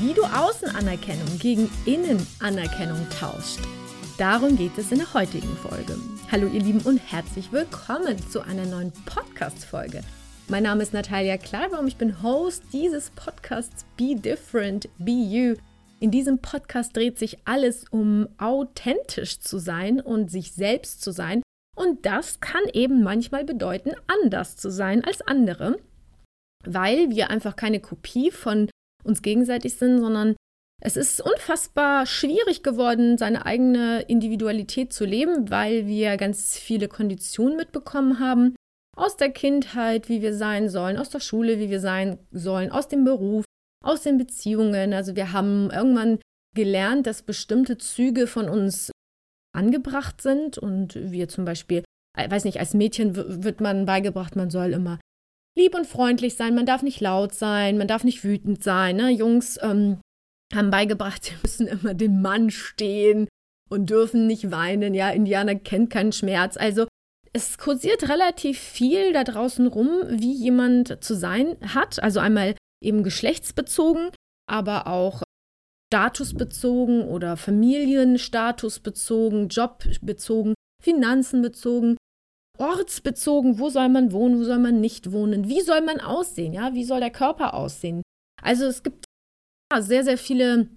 wie du Außenanerkennung gegen Innenanerkennung tauscht. Darum geht es in der heutigen Folge. Hallo ihr Lieben und herzlich willkommen zu einer neuen Podcast-Folge. Mein Name ist Natalia Kleibaum, ich bin Host dieses Podcasts Be Different, Be You. In diesem Podcast dreht sich alles um authentisch zu sein und sich selbst zu sein. Und das kann eben manchmal bedeuten, anders zu sein als andere, weil wir einfach keine Kopie von uns gegenseitig sind, sondern es ist unfassbar schwierig geworden, seine eigene Individualität zu leben, weil wir ganz viele Konditionen mitbekommen haben, aus der Kindheit, wie wir sein sollen, aus der Schule, wie wir sein sollen, aus dem Beruf, aus den Beziehungen. Also wir haben irgendwann gelernt, dass bestimmte Züge von uns angebracht sind und wir zum Beispiel, ich äh, weiß nicht, als Mädchen wird man beigebracht, man soll immer lieb und freundlich sein, man darf nicht laut sein, man darf nicht wütend sein. Ne? Jungs ähm, haben beigebracht, sie müssen immer dem Mann stehen und dürfen nicht weinen. Ja, Indianer kennt keinen Schmerz. Also es kursiert relativ viel da draußen rum, wie jemand zu sein hat. Also einmal eben geschlechtsbezogen, aber auch statusbezogen oder Familienstatusbezogen, Jobbezogen, finanzenbezogen, ortsbezogen. Wo soll man wohnen, wo soll man nicht wohnen? Wie soll man aussehen? Ja, wie soll der Körper aussehen? Also es gibt ja, sehr, sehr viele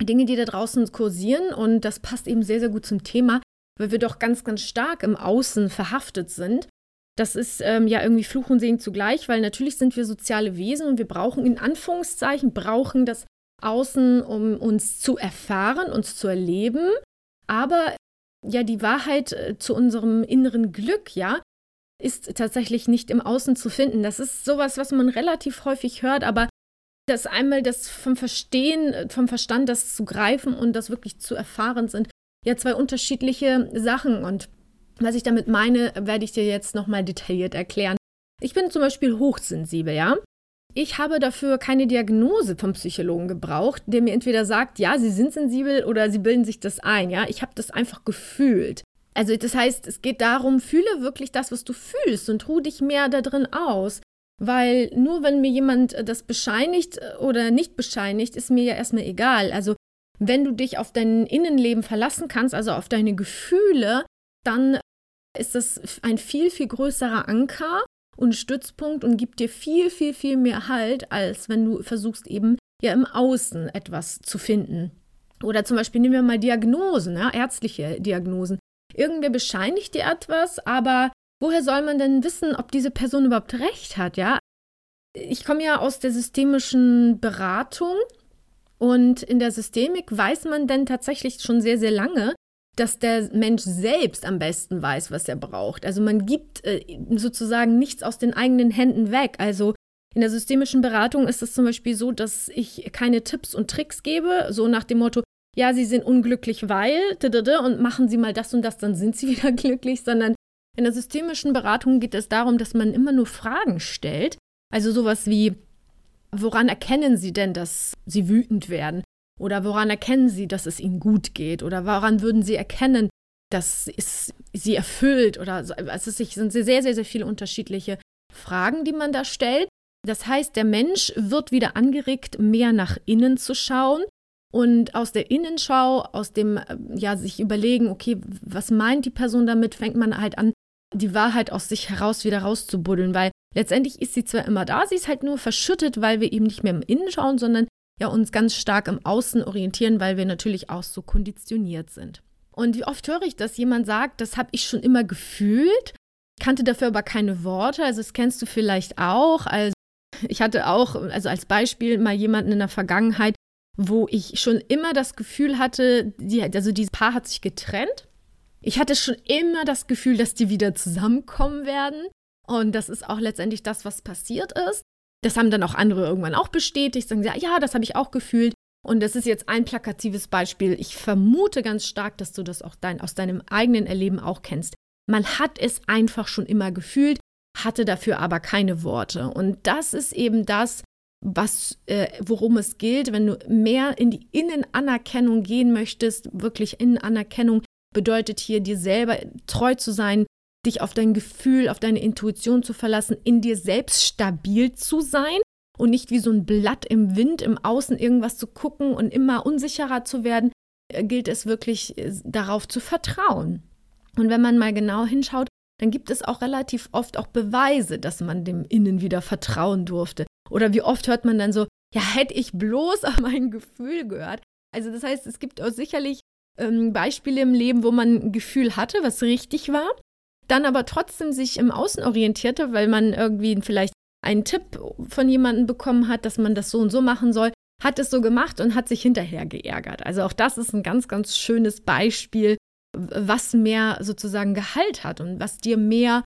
Dinge, die da draußen kursieren und das passt eben sehr, sehr gut zum Thema weil wir doch ganz, ganz stark im Außen verhaftet sind. Das ist ähm, ja irgendwie Fluch und Segen zugleich, weil natürlich sind wir soziale Wesen und wir brauchen in Anführungszeichen, brauchen das Außen, um uns zu erfahren, uns zu erleben. Aber ja, die Wahrheit äh, zu unserem inneren Glück, ja, ist tatsächlich nicht im Außen zu finden. Das ist sowas, was man relativ häufig hört, aber das einmal das vom Verstehen, äh, vom Verstand, das zu greifen und das wirklich zu erfahren sind ja zwei unterschiedliche Sachen und was ich damit meine, werde ich dir jetzt nochmal detailliert erklären. Ich bin zum Beispiel hochsensibel, ja. Ich habe dafür keine Diagnose vom Psychologen gebraucht, der mir entweder sagt, ja, Sie sind sensibel oder Sie bilden sich das ein, ja. Ich habe das einfach gefühlt. Also das heißt, es geht darum, fühle wirklich das, was du fühlst und ruh dich mehr da drin aus. Weil nur wenn mir jemand das bescheinigt oder nicht bescheinigt, ist mir ja erstmal egal. Also wenn du dich auf dein Innenleben verlassen kannst, also auf deine Gefühle, dann ist das ein viel, viel größerer Anker und Stützpunkt und gibt dir viel, viel, viel mehr Halt, als wenn du versuchst eben ja im Außen etwas zu finden. Oder zum Beispiel nehmen wir mal Diagnosen, ja, ärztliche Diagnosen. Irgendwer bescheinigt dir etwas, aber woher soll man denn wissen, ob diese Person überhaupt recht hat, ja? Ich komme ja aus der systemischen Beratung und in der Systemik weiß man denn tatsächlich schon sehr, sehr lange, dass der Mensch selbst am besten weiß, was er braucht. Also man gibt äh, sozusagen nichts aus den eigenen Händen weg. Also in der systemischen Beratung ist es zum Beispiel so, dass ich keine Tipps und Tricks gebe, so nach dem Motto, ja, Sie sind unglücklich, weil, und machen Sie mal das und das, dann sind Sie wieder glücklich, sondern in der systemischen Beratung geht es darum, dass man immer nur Fragen stellt. Also sowas wie, Woran erkennen Sie denn, dass Sie wütend werden? Oder woran erkennen Sie, dass es Ihnen gut geht? Oder woran würden Sie erkennen, dass es Sie erfüllt? Oder also es sind sehr, sehr, sehr viele unterschiedliche Fragen, die man da stellt. Das heißt, der Mensch wird wieder angeregt, mehr nach innen zu schauen und aus der Innenschau, aus dem, ja, sich überlegen, okay, was meint die Person damit, fängt man halt an, die Wahrheit aus sich heraus wieder rauszubuddeln, weil letztendlich ist sie zwar immer da, sie ist halt nur verschüttet, weil wir eben nicht mehr im Innen schauen, sondern ja uns ganz stark im Außen orientieren, weil wir natürlich auch so konditioniert sind. Und wie oft höre ich, dass jemand sagt, das habe ich schon immer gefühlt, kannte dafür aber keine Worte, also das kennst du vielleicht auch. Also ich hatte auch, also als Beispiel mal jemanden in der Vergangenheit, wo ich schon immer das Gefühl hatte, die, also dieses Paar hat sich getrennt ich hatte schon immer das Gefühl, dass die wieder zusammenkommen werden. Und das ist auch letztendlich das, was passiert ist. Das haben dann auch andere irgendwann auch bestätigt, sagen, ja, ja, das habe ich auch gefühlt. Und das ist jetzt ein plakatives Beispiel. Ich vermute ganz stark, dass du das auch dein, aus deinem eigenen Erleben auch kennst. Man hat es einfach schon immer gefühlt, hatte dafür aber keine Worte. Und das ist eben das, was, äh, worum es gilt, wenn du mehr in die Innenanerkennung gehen möchtest, wirklich Innenanerkennung, bedeutet hier, dir selber treu zu sein, dich auf dein Gefühl, auf deine Intuition zu verlassen, in dir selbst stabil zu sein und nicht wie so ein Blatt im Wind im Außen irgendwas zu gucken und immer unsicherer zu werden, äh, gilt es wirklich äh, darauf zu vertrauen. Und wenn man mal genau hinschaut, dann gibt es auch relativ oft auch Beweise, dass man dem Innen wieder vertrauen durfte. Oder wie oft hört man dann so, ja, hätte ich bloß auf mein Gefühl gehört. Also das heißt, es gibt auch sicherlich ähm, Beispiele im Leben, wo man ein Gefühl hatte, was richtig war, dann aber trotzdem sich im Außen orientierte, weil man irgendwie vielleicht einen Tipp von jemandem bekommen hat, dass man das so und so machen soll, hat es so gemacht und hat sich hinterher geärgert. Also auch das ist ein ganz, ganz schönes Beispiel, was mehr sozusagen Gehalt hat und was dir mehr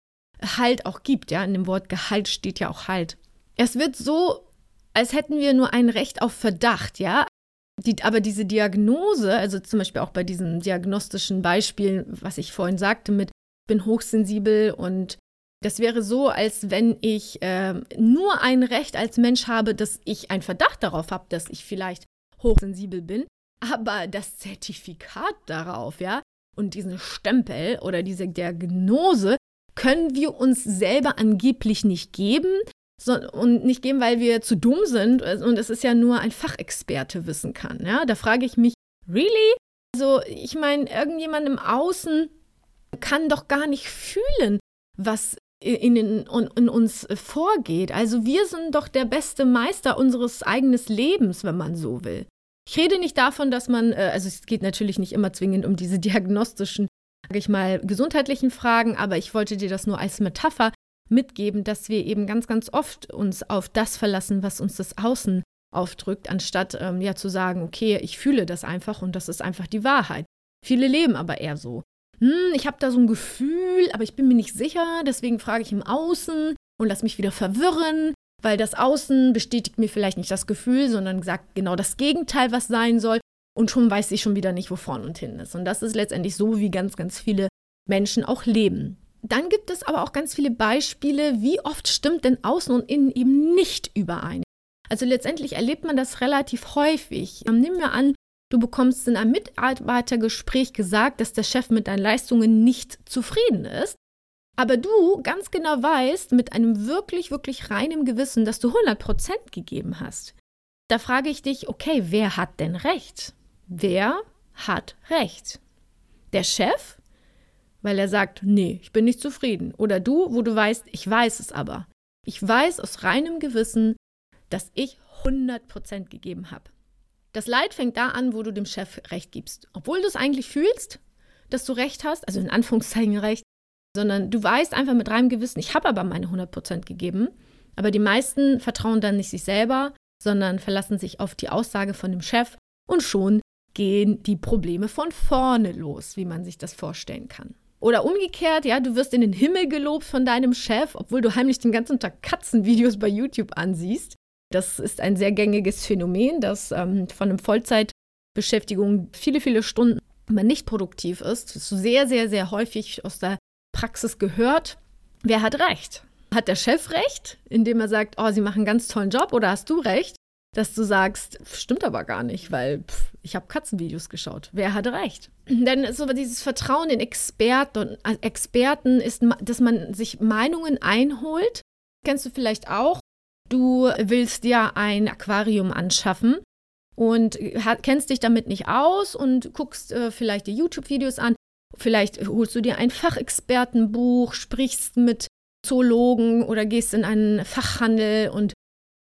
Halt auch gibt. Ja, in dem Wort Gehalt steht ja auch Halt. Es wird so, als hätten wir nur ein Recht auf Verdacht, ja. Die, aber diese Diagnose, also zum Beispiel auch bei diesen diagnostischen Beispielen, was ich vorhin sagte, mit bin hochsensibel und das wäre so, als wenn ich äh, nur ein Recht als Mensch habe, dass ich einen Verdacht darauf habe, dass ich vielleicht hochsensibel bin, aber das Zertifikat darauf, ja, und diesen Stempel oder diese Diagnose können wir uns selber angeblich nicht geben so, und nicht geben, weil wir zu dumm sind und es ist ja nur ein Fachexperte wissen kann. Ja, da frage ich mich, really? Also ich meine, irgendjemand im Außen kann doch gar nicht fühlen, was in, in, in, uns vorgeht. Also wir sind doch der beste Meister unseres eigenen Lebens, wenn man so will. Ich rede nicht davon, dass man, äh, also es geht natürlich nicht immer zwingend um diese diagnostischen, sage ich mal, gesundheitlichen Fragen, aber ich wollte dir das nur als Metapher mitgeben, dass wir eben ganz, ganz oft uns auf das verlassen, was uns das Außen aufdrückt, anstatt ähm, ja zu sagen, okay, ich fühle das einfach und das ist einfach die Wahrheit. Viele leben aber eher so hm, ich habe da so ein Gefühl, aber ich bin mir nicht sicher, deswegen frage ich im Außen und lass mich wieder verwirren, weil das Außen bestätigt mir vielleicht nicht das Gefühl, sondern sagt genau das Gegenteil, was sein soll. Und schon weiß ich schon wieder nicht, wo vorn und hin ist. Und das ist letztendlich so, wie ganz, ganz viele Menschen auch leben. Dann gibt es aber auch ganz viele Beispiele, wie oft stimmt denn Außen und Innen eben nicht überein. Also letztendlich erlebt man das relativ häufig. Nehmen wir an, Du bekommst in einem Mitarbeitergespräch gesagt, dass der Chef mit deinen Leistungen nicht zufrieden ist, aber du ganz genau weißt, mit einem wirklich, wirklich reinem Gewissen, dass du 100% gegeben hast. Da frage ich dich, okay, wer hat denn recht? Wer hat recht? Der Chef, weil er sagt, nee, ich bin nicht zufrieden. Oder du, wo du weißt, ich weiß es aber. Ich weiß aus reinem Gewissen, dass ich 100% gegeben habe. Das Leid fängt da an, wo du dem Chef recht gibst. Obwohl du es eigentlich fühlst, dass du recht hast, also in Anführungszeichen recht, sondern du weißt einfach mit reinem Gewissen, ich habe aber meine 100% gegeben. Aber die meisten vertrauen dann nicht sich selber, sondern verlassen sich auf die Aussage von dem Chef und schon gehen die Probleme von vorne los, wie man sich das vorstellen kann. Oder umgekehrt, ja, du wirst in den Himmel gelobt von deinem Chef, obwohl du heimlich den ganzen Tag Katzenvideos bei YouTube ansiehst. Das ist ein sehr gängiges Phänomen, dass ähm, von einem Vollzeitbeschäftigung viele, viele Stunden man nicht produktiv ist. Das ist sehr, sehr, sehr häufig aus der Praxis gehört. Wer hat recht? Hat der Chef recht, indem er sagt, oh, Sie machen einen ganz tollen Job, oder hast du recht, dass du sagst, stimmt aber gar nicht, weil pff, ich habe Katzenvideos geschaut. Wer hat recht? Denn so dieses Vertrauen in Experten, äh, Experten ist, dass man sich Meinungen einholt. Kennst du vielleicht auch, Du willst dir ein Aquarium anschaffen und kennst dich damit nicht aus und guckst äh, vielleicht die YouTube-Videos an. Vielleicht holst du dir ein Fachexpertenbuch, sprichst mit Zoologen oder gehst in einen Fachhandel und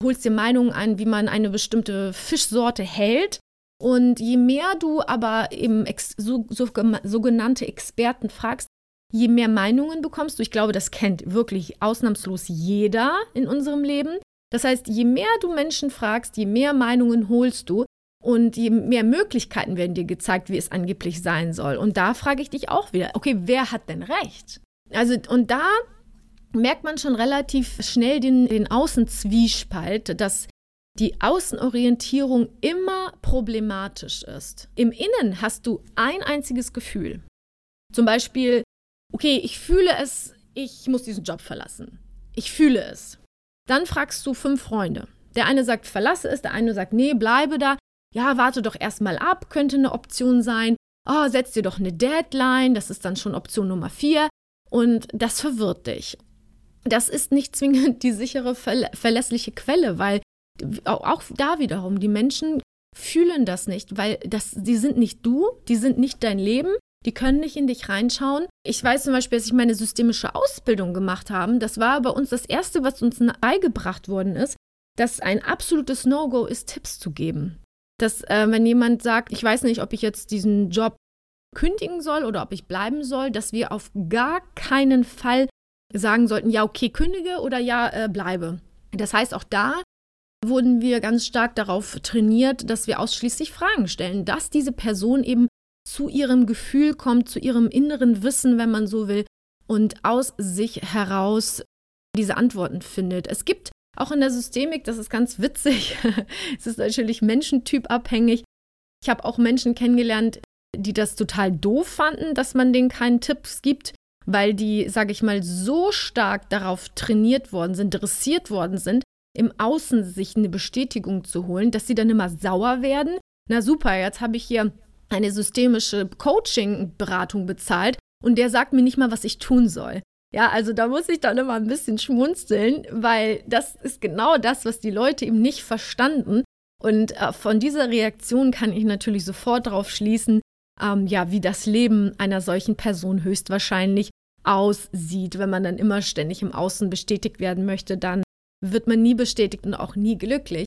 holst dir Meinungen ein, wie man eine bestimmte Fischsorte hält. Und je mehr du aber eben ex so, so, sogenannte Experten fragst, je mehr Meinungen bekommst du. Ich glaube, das kennt wirklich ausnahmslos jeder in unserem Leben. Das heißt, je mehr du Menschen fragst, je mehr Meinungen holst du und je mehr Möglichkeiten werden dir gezeigt, wie es angeblich sein soll. Und da frage ich dich auch wieder, okay, wer hat denn recht? Also, und da merkt man schon relativ schnell den, den Außenzwiespalt, dass die Außenorientierung immer problematisch ist. Im Innen hast du ein einziges Gefühl. Zum Beispiel, okay, ich fühle es, ich muss diesen Job verlassen. Ich fühle es. Dann fragst du fünf Freunde. Der eine sagt, verlasse es, der eine sagt, nee, bleibe da. Ja, warte doch erstmal ab, könnte eine Option sein. Oh, setz dir doch eine Deadline, das ist dann schon Option Nummer vier. Und das verwirrt dich. Das ist nicht zwingend die sichere, verlässliche Quelle, weil auch da wiederum, die Menschen fühlen das nicht, weil das, die sind nicht du, die sind nicht dein Leben, die können nicht in dich reinschauen. Ich weiß zum Beispiel, dass ich meine systemische Ausbildung gemacht habe. Das war bei uns das Erste, was uns beigebracht worden ist, dass ein absolutes No-Go ist, Tipps zu geben. Dass, äh, wenn jemand sagt, ich weiß nicht, ob ich jetzt diesen Job kündigen soll oder ob ich bleiben soll, dass wir auf gar keinen Fall sagen sollten, ja, okay, kündige oder ja, äh, bleibe. Das heißt, auch da wurden wir ganz stark darauf trainiert, dass wir ausschließlich Fragen stellen, dass diese Person eben zu ihrem Gefühl kommt, zu ihrem inneren Wissen, wenn man so will, und aus sich heraus diese Antworten findet. Es gibt auch in der Systemik, das ist ganz witzig, es ist natürlich menschentypabhängig. Ich habe auch Menschen kennengelernt, die das total doof fanden, dass man denen keinen Tipps gibt, weil die, sage ich mal, so stark darauf trainiert worden sind, dressiert worden sind, im Außen sich eine Bestätigung zu holen, dass sie dann immer sauer werden. Na super, jetzt habe ich hier eine systemische Coaching-Beratung bezahlt und der sagt mir nicht mal, was ich tun soll. Ja, also da muss ich dann immer ein bisschen schmunzeln, weil das ist genau das, was die Leute eben nicht verstanden. Und äh, von dieser Reaktion kann ich natürlich sofort darauf schließen, ähm, ja, wie das Leben einer solchen Person höchstwahrscheinlich aussieht. Wenn man dann immer ständig im Außen bestätigt werden möchte, dann wird man nie bestätigt und auch nie glücklich.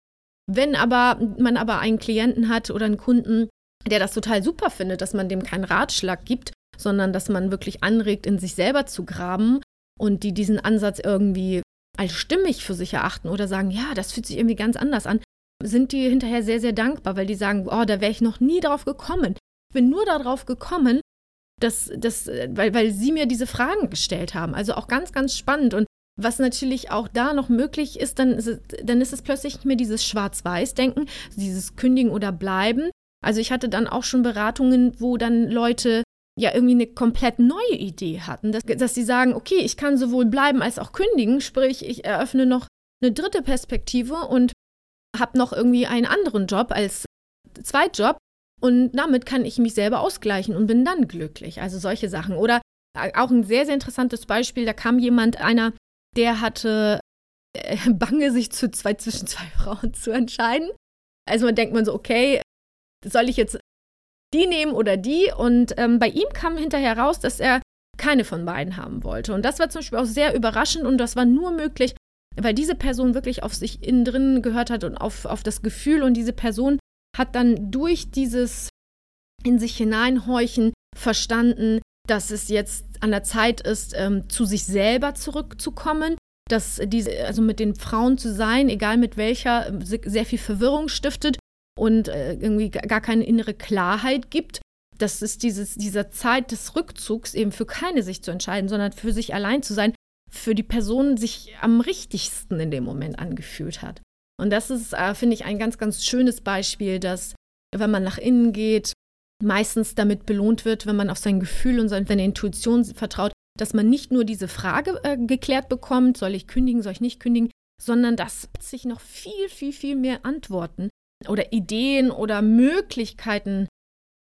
Wenn aber man aber einen Klienten hat oder einen Kunden, der das total super findet, dass man dem keinen Ratschlag gibt, sondern dass man wirklich anregt, in sich selber zu graben und die diesen Ansatz irgendwie als stimmig für sich erachten oder sagen, ja, das fühlt sich irgendwie ganz anders an, sind die hinterher sehr, sehr dankbar, weil die sagen, oh, da wäre ich noch nie drauf gekommen. Ich bin nur darauf gekommen, dass, dass, weil, weil sie mir diese Fragen gestellt haben. Also auch ganz, ganz spannend. Und was natürlich auch da noch möglich ist, dann ist es, dann ist es plötzlich nicht mehr dieses Schwarz-Weiß-Denken, dieses Kündigen oder Bleiben. Also ich hatte dann auch schon Beratungen, wo dann Leute ja irgendwie eine komplett neue Idee hatten, dass, dass sie sagen, okay, ich kann sowohl bleiben als auch kündigen, sprich ich eröffne noch eine dritte Perspektive und habe noch irgendwie einen anderen Job als Zweitjob und damit kann ich mich selber ausgleichen und bin dann glücklich. Also solche Sachen. Oder auch ein sehr, sehr interessantes Beispiel, da kam jemand, einer, der hatte äh, Bange, sich zu zwei, zwischen zwei Frauen zu entscheiden. Also man denkt man so, okay, soll ich jetzt die nehmen oder die? Und ähm, bei ihm kam hinterher raus, dass er keine von beiden haben wollte. Und das war zum Beispiel auch sehr überraschend und das war nur möglich, weil diese Person wirklich auf sich innen drin gehört hat und auf, auf das Gefühl und diese Person hat dann durch dieses in sich hineinhorchen verstanden, dass es jetzt an der Zeit ist, ähm, zu sich selber zurückzukommen, dass diese, also mit den Frauen zu sein, egal mit welcher, sehr viel Verwirrung stiftet und äh, irgendwie gar keine innere Klarheit gibt. dass es dieses, dieser Zeit des Rückzugs eben für keine sich zu entscheiden, sondern für sich allein zu sein, für die Person sich am richtigsten in dem Moment angefühlt hat. Und das ist, äh, finde ich, ein ganz, ganz schönes Beispiel, dass wenn man nach innen geht, meistens damit belohnt wird, wenn man auf sein Gefühl und seine Intuition vertraut, dass man nicht nur diese Frage äh, geklärt bekommt, soll ich kündigen, soll ich nicht kündigen, sondern dass sich noch viel, viel, viel mehr Antworten oder Ideen oder Möglichkeiten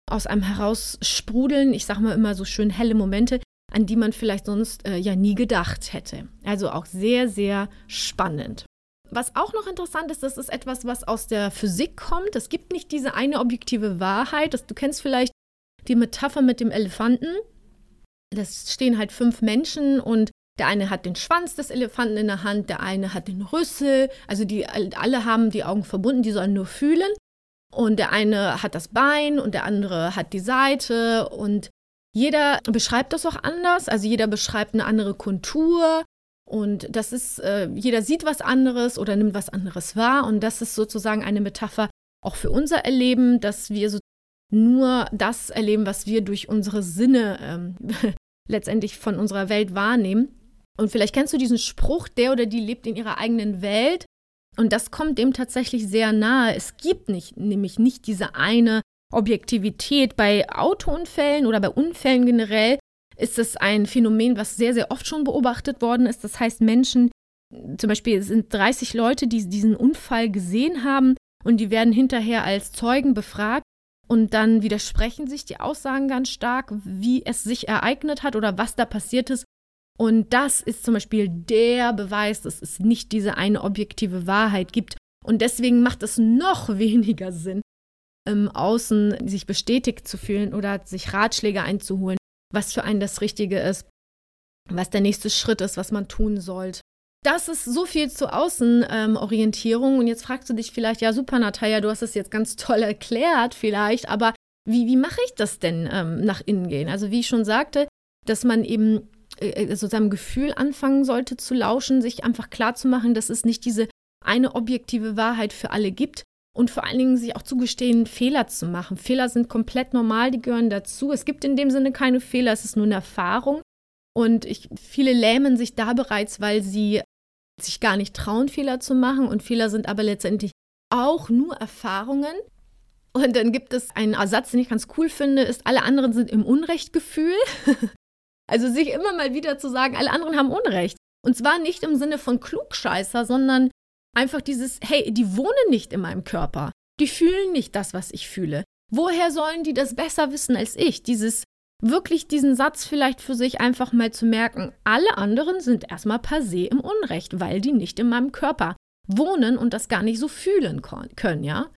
aus einem heraus sprudeln. Ich sage mal immer so schön helle Momente, an die man vielleicht sonst äh, ja nie gedacht hätte. Also auch sehr, sehr spannend. Was auch noch interessant ist, das ist etwas, was aus der Physik kommt. Es gibt nicht diese eine objektive Wahrheit. Das, du kennst vielleicht die Metapher mit dem Elefanten. Das stehen halt fünf Menschen und der eine hat den Schwanz des Elefanten in der Hand, der eine hat den Rüssel. Also die alle haben die Augen verbunden, die sollen nur fühlen. Und der eine hat das Bein und der andere hat die Seite und jeder beschreibt das auch anders. Also jeder beschreibt eine andere Kontur und das ist, äh, jeder sieht was anderes oder nimmt was anderes wahr. Und das ist sozusagen eine Metapher auch für unser Erleben, dass wir so nur das erleben, was wir durch unsere Sinne ähm, letztendlich von unserer Welt wahrnehmen. Und vielleicht kennst du diesen Spruch, der oder die lebt in ihrer eigenen Welt. Und das kommt dem tatsächlich sehr nahe. Es gibt nicht, nämlich nicht diese eine Objektivität. Bei Autounfällen oder bei Unfällen generell ist es ein Phänomen, was sehr, sehr oft schon beobachtet worden ist. Das heißt, Menschen, zum Beispiel sind 30 Leute, die diesen Unfall gesehen haben und die werden hinterher als Zeugen befragt. Und dann widersprechen sich die Aussagen ganz stark, wie es sich ereignet hat oder was da passiert ist. Und das ist zum Beispiel der Beweis, dass es nicht diese eine objektive Wahrheit gibt Und deswegen macht es noch weniger Sinn, im Außen sich bestätigt zu fühlen oder sich Ratschläge einzuholen, was für einen das Richtige ist, was der nächste Schritt ist, was man tun sollte. Das ist so viel zur Außenorientierung. Ähm, und jetzt fragst du dich vielleicht, ja, super, Natalia, du hast es jetzt ganz toll erklärt, vielleicht, aber wie, wie mache ich das denn ähm, nach innen gehen? Also, wie ich schon sagte, dass man eben äh, äh, so seinem Gefühl anfangen sollte zu lauschen, sich einfach klar zu machen, dass es nicht diese eine objektive Wahrheit für alle gibt und vor allen Dingen sich auch zugestehen, Fehler zu machen. Fehler sind komplett normal, die gehören dazu. Es gibt in dem Sinne keine Fehler, es ist nur eine Erfahrung. Und ich, viele lähmen sich da bereits, weil sie sich gar nicht trauen, Fehler zu machen. Und Fehler sind aber letztendlich auch nur Erfahrungen. Und dann gibt es einen Ersatz, den ich ganz cool finde, ist, alle anderen sind im Unrechtgefühl. also sich immer mal wieder zu sagen, alle anderen haben Unrecht. Und zwar nicht im Sinne von Klugscheißer, sondern einfach dieses, hey, die wohnen nicht in meinem Körper. Die fühlen nicht das, was ich fühle. Woher sollen die das besser wissen als ich? Dieses, wirklich diesen Satz vielleicht für sich einfach mal zu merken, alle anderen sind erstmal per se im Unrecht, weil die nicht in meinem Körper wohnen und das gar nicht so fühlen können, ja?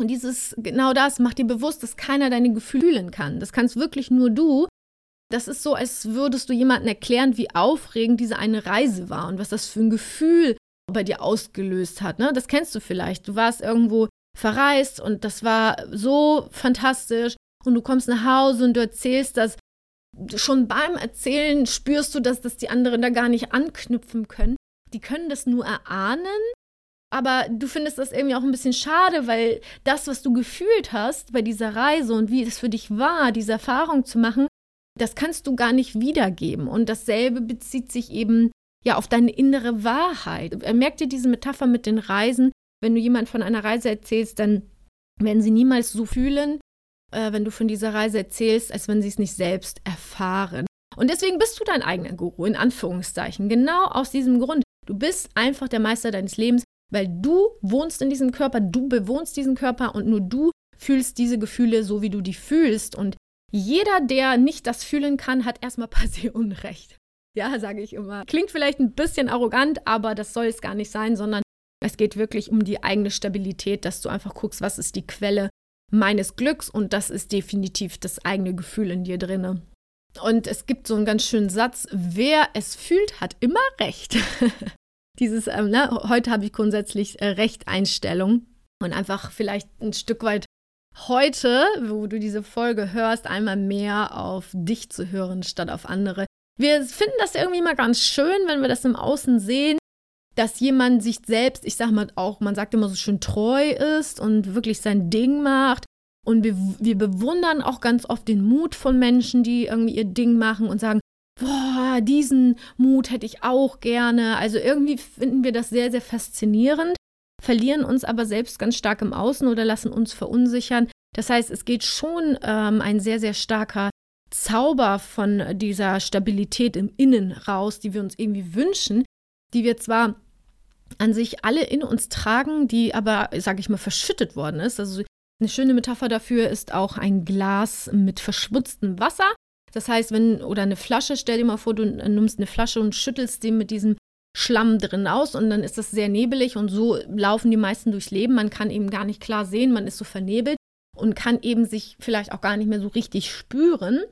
Und dieses, genau das, macht dir bewusst, dass keiner deine Gefühle fühlen kann. Das kannst wirklich nur du. Das ist so, als würdest du jemandem erklären, wie aufregend diese eine Reise war und was das für ein Gefühl bei dir ausgelöst hat. Ne? Das kennst du vielleicht. Du warst irgendwo verreist und das war so fantastisch und du kommst nach Hause und du erzählst das. Schon beim Erzählen spürst du, dass das die anderen da gar nicht anknüpfen können. Die können das nur erahnen, aber du findest das irgendwie auch ein bisschen schade, weil das, was du gefühlt hast bei dieser Reise und wie es für dich war, diese Erfahrung zu machen, das kannst du gar nicht wiedergeben. Und dasselbe bezieht sich eben ja auf deine innere Wahrheit. Merkt dir diese Metapher mit den Reisen? Wenn du jemand von einer Reise erzählst, dann werden sie niemals so fühlen, äh, wenn du von dieser Reise erzählst, als wenn sie es nicht selbst erfahren. Und deswegen bist du dein eigener Guru, in Anführungszeichen. Genau aus diesem Grund. Du bist einfach der Meister deines Lebens, weil du wohnst in diesem Körper, du bewohnst diesen Körper und nur du fühlst diese Gefühle so, wie du die fühlst. Und jeder, der nicht das fühlen kann, hat erstmal per se Unrecht. Ja, sage ich immer. Klingt vielleicht ein bisschen arrogant, aber das soll es gar nicht sein, sondern es geht wirklich um die eigene Stabilität, dass du einfach guckst, was ist die Quelle meines Glücks und das ist definitiv das eigene Gefühl in dir drinne. Und es gibt so einen ganz schönen Satz, wer es fühlt, hat immer recht. Dieses, ähm, ne, heute habe ich grundsätzlich äh, Rechteinstellung und einfach vielleicht ein Stück weit heute, wo du diese Folge hörst, einmal mehr auf dich zu hören statt auf andere. Wir finden das irgendwie mal ganz schön, wenn wir das im Außen sehen, dass jemand sich selbst, ich sag mal auch, man sagt immer so schön treu ist und wirklich sein Ding macht. Und wir, wir bewundern auch ganz oft den Mut von Menschen, die irgendwie ihr Ding machen und sagen, boah, diesen Mut hätte ich auch gerne. Also irgendwie finden wir das sehr, sehr faszinierend, verlieren uns aber selbst ganz stark im Außen oder lassen uns verunsichern. Das heißt, es geht schon ähm, ein sehr, sehr starker Zauber von dieser Stabilität im Innen raus, die wir uns irgendwie wünschen, die wir zwar an sich alle in uns tragen, die aber, sage ich mal, verschüttet worden ist. Also eine schöne Metapher dafür ist auch ein Glas mit verschmutztem Wasser. Das heißt, wenn, oder eine Flasche, stell dir mal vor, du nimmst eine Flasche und schüttelst die mit diesem Schlamm drin aus und dann ist das sehr nebelig und so laufen die meisten durchs Leben. Man kann eben gar nicht klar sehen, man ist so vernebelt und kann eben sich vielleicht auch gar nicht mehr so richtig spüren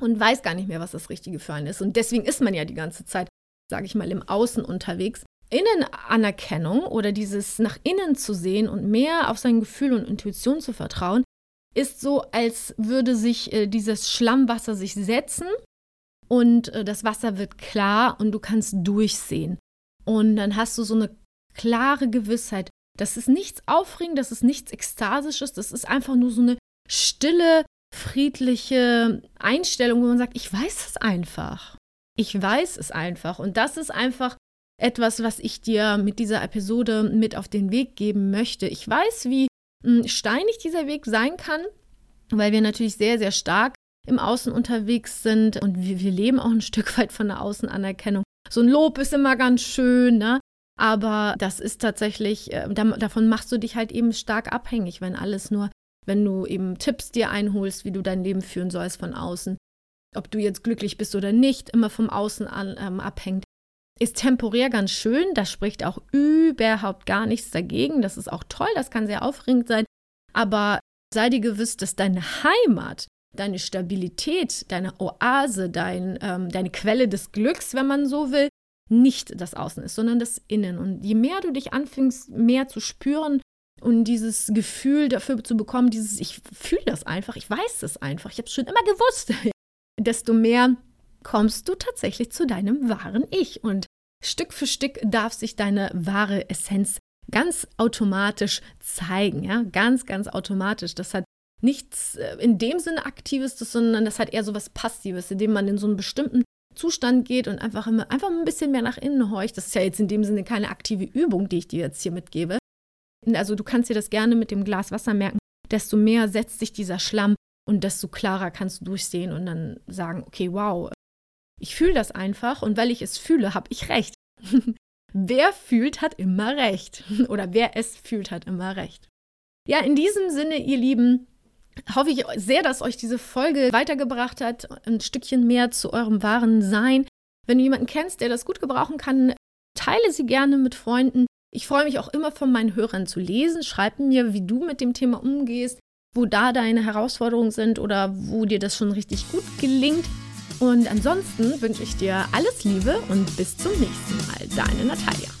und weiß gar nicht mehr, was das Richtige für einen ist. Und deswegen ist man ja die ganze Zeit, sage ich mal, im Außen unterwegs. Innenanerkennung oder dieses nach innen zu sehen und mehr auf sein Gefühl und Intuition zu vertrauen, ist so, als würde sich äh, dieses Schlammwasser sich setzen und äh, das Wasser wird klar und du kannst durchsehen. Und dann hast du so eine klare Gewissheit, das ist nichts Aufregendes, das ist nichts Ekstasisches, das ist einfach nur so eine stille, friedliche Einstellung, wo man sagt, ich weiß es einfach. Ich weiß es einfach. Und das ist einfach etwas, was ich dir mit dieser Episode mit auf den Weg geben möchte. Ich weiß, wie hm, steinig dieser Weg sein kann, weil wir natürlich sehr, sehr stark im Außen unterwegs sind und wir, wir leben auch ein Stück weit von der Außenanerkennung. So ein Lob ist immer ganz schön, ne? Aber das ist tatsächlich, äh, davon machst du dich halt eben stark abhängig, wenn alles nur, wenn du eben Tipps dir einholst, wie du dein Leben führen sollst von außen. Ob du jetzt glücklich bist oder nicht, immer vom Außen an, ähm, abhängt ist temporär ganz schön. Da spricht auch überhaupt gar nichts dagegen. Das ist auch toll, das kann sehr aufregend sein. Aber sei dir gewiss, dass deine Heimat, deine Stabilität, deine Oase, dein, ähm, deine Quelle des Glücks, wenn man so will, nicht das Außen ist, sondern das Innen. Und je mehr du dich anfängst, mehr zu spüren und dieses Gefühl dafür zu bekommen, dieses, ich fühle das einfach, ich weiß es einfach, ich habe es schon immer gewusst, desto mehr kommst du tatsächlich zu deinem wahren Ich. Und Stück für Stück darf sich deine wahre Essenz ganz automatisch zeigen, ja, ganz, ganz automatisch. Das hat nichts äh, in dem Sinne Aktives, sondern das hat eher so was Passives, indem man in so einen bestimmten Zustand geht und einfach immer, einfach ein bisschen mehr nach innen horcht. Das ist ja jetzt in dem Sinne keine aktive Übung, die ich dir jetzt hier mitgebe. Also du kannst dir das gerne mit dem Glas Wasser merken. Desto mehr setzt sich dieser Schlamm und desto klarer kannst du durchsehen und dann sagen, okay, wow, ich fühle das einfach und weil ich es fühle, habe ich recht. wer fühlt, hat immer recht. Oder wer es fühlt, hat immer recht. Ja, in diesem Sinne, ihr Lieben, hoffe ich sehr, dass euch diese Folge weitergebracht hat, ein Stückchen mehr zu eurem wahren Sein. Wenn du jemanden kennst, der das gut gebrauchen kann, teile sie gerne mit Freunden. Ich freue mich auch immer von meinen Hörern zu lesen. Schreib mir, wie du mit dem Thema umgehst, wo da deine Herausforderungen sind oder wo dir das schon richtig gut gelingt. Und ansonsten wünsche ich dir alles Liebe und bis zum nächsten Mal. Deine Natalia.